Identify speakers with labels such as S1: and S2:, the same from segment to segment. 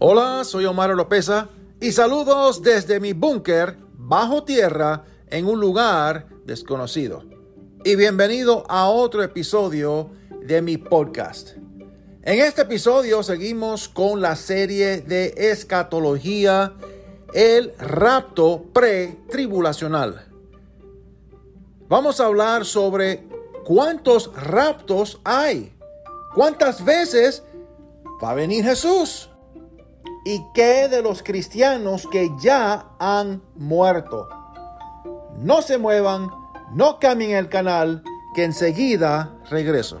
S1: Hola, soy Omar Lopeza y saludos desde mi búnker bajo tierra en un lugar desconocido. Y bienvenido a otro episodio de mi podcast. En este episodio seguimos con la serie de escatología, el rapto pre-tribulacional. Vamos a hablar sobre cuántos raptos hay, cuántas veces va a venir Jesús y qué de los cristianos que ya han muerto. No se muevan, no cambien el canal, que enseguida regreso.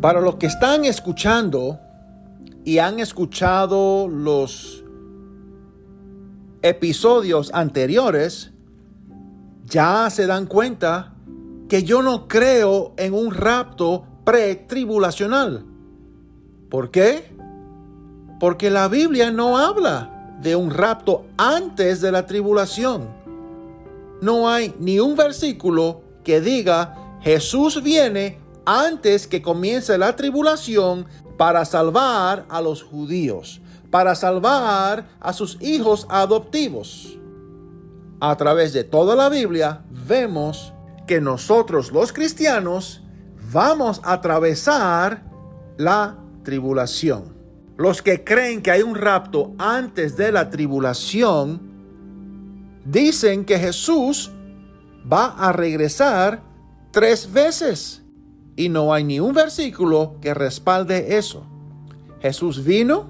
S1: Para los que están escuchando y han escuchado los episodios anteriores, ya se dan cuenta que yo no creo en un rapto pretribulacional. ¿Por qué? Porque la Biblia no habla de un rapto antes de la tribulación. No hay ni un versículo que diga Jesús viene antes que comience la tribulación para salvar a los judíos, para salvar a sus hijos adoptivos. A través de toda la Biblia vemos que nosotros los cristianos vamos a atravesar la tribulación. Los que creen que hay un rapto antes de la tribulación dicen que Jesús va a regresar tres veces. Y no hay ni un versículo que respalde eso. Jesús vino,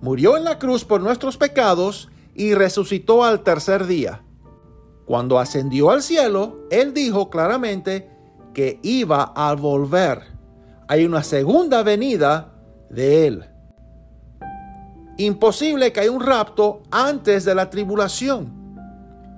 S1: murió en la cruz por nuestros pecados y resucitó al tercer día. Cuando ascendió al cielo, Él dijo claramente que iba a volver. Hay una segunda venida de Él. Imposible que haya un rapto antes de la tribulación.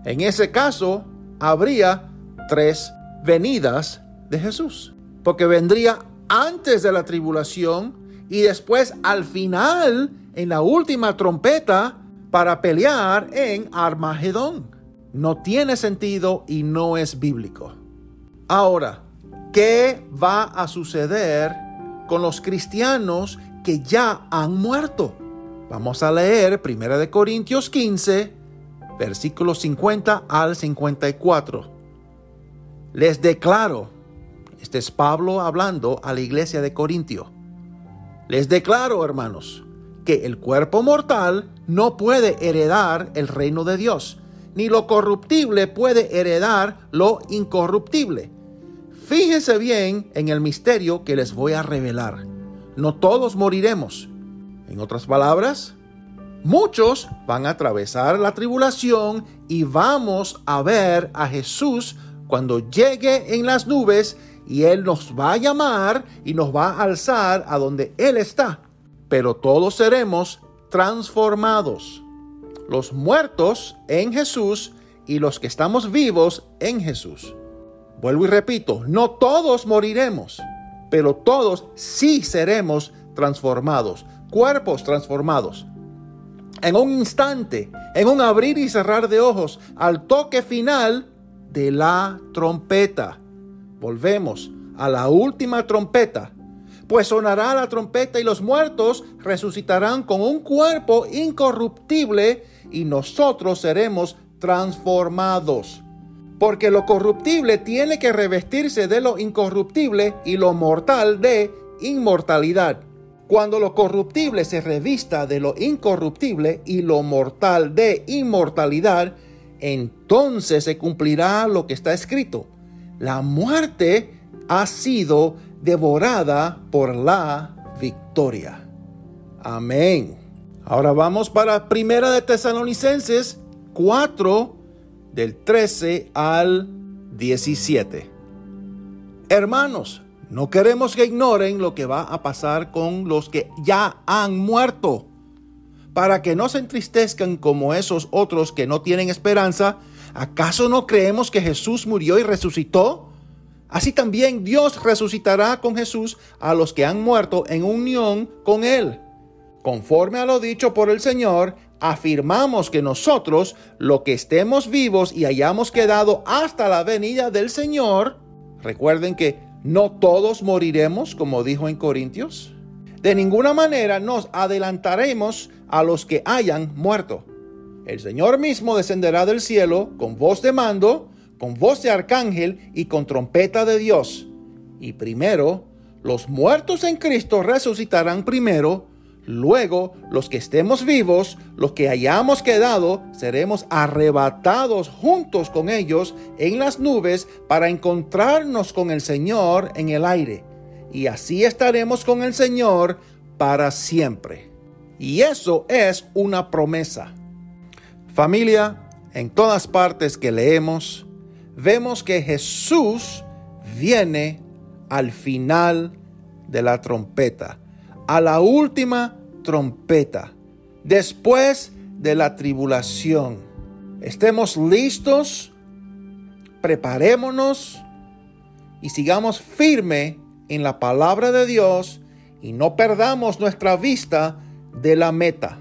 S1: En ese caso, habría tres venidas de Jesús porque vendría antes de la tribulación y después al final, en la última trompeta, para pelear en Armagedón. No tiene sentido y no es bíblico. Ahora, ¿qué va a suceder con los cristianos que ya han muerto? Vamos a leer 1 Corintios 15, versículos 50 al 54. Les declaro, este es Pablo hablando a la iglesia de Corintio. Les declaro, hermanos, que el cuerpo mortal no puede heredar el reino de Dios, ni lo corruptible puede heredar lo incorruptible. Fíjense bien en el misterio que les voy a revelar. No todos moriremos. En otras palabras, muchos van a atravesar la tribulación y vamos a ver a Jesús cuando llegue en las nubes y Él nos va a llamar y nos va a alzar a donde Él está. Pero todos seremos transformados. Los muertos en Jesús y los que estamos vivos en Jesús. Vuelvo y repito, no todos moriremos, pero todos sí seremos transformados, cuerpos transformados. En un instante, en un abrir y cerrar de ojos, al toque final de la trompeta. Volvemos a la última trompeta, pues sonará la trompeta y los muertos resucitarán con un cuerpo incorruptible y nosotros seremos transformados. Porque lo corruptible tiene que revestirse de lo incorruptible y lo mortal de inmortalidad. Cuando lo corruptible se revista de lo incorruptible y lo mortal de inmortalidad, entonces se cumplirá lo que está escrito la muerte ha sido devorada por la victoria. Amén. Ahora vamos para Primera de Tesalonicenses 4 del 13 al 17. Hermanos, no queremos que ignoren lo que va a pasar con los que ya han muerto, para que no se entristezcan como esos otros que no tienen esperanza. ¿Acaso no creemos que Jesús murió y resucitó? Así también Dios resucitará con Jesús a los que han muerto en unión con Él. Conforme a lo dicho por el Señor, afirmamos que nosotros, lo que estemos vivos y hayamos quedado hasta la venida del Señor, recuerden que no todos moriremos, como dijo en Corintios, de ninguna manera nos adelantaremos a los que hayan muerto. El Señor mismo descenderá del cielo con voz de mando, con voz de arcángel y con trompeta de Dios. Y primero, los muertos en Cristo resucitarán primero, Luego, los que estemos vivos, los que hayamos quedado, seremos arrebatados juntos con ellos en las nubes para encontrarnos con el Señor en el aire. Y así estaremos con el Señor para siempre. Y eso es una promesa. Familia, en todas partes que leemos, vemos que Jesús viene al final de la trompeta, a la última trompeta, después de la tribulación. Estemos listos, preparémonos y sigamos firme en la palabra de Dios y no perdamos nuestra vista de la meta.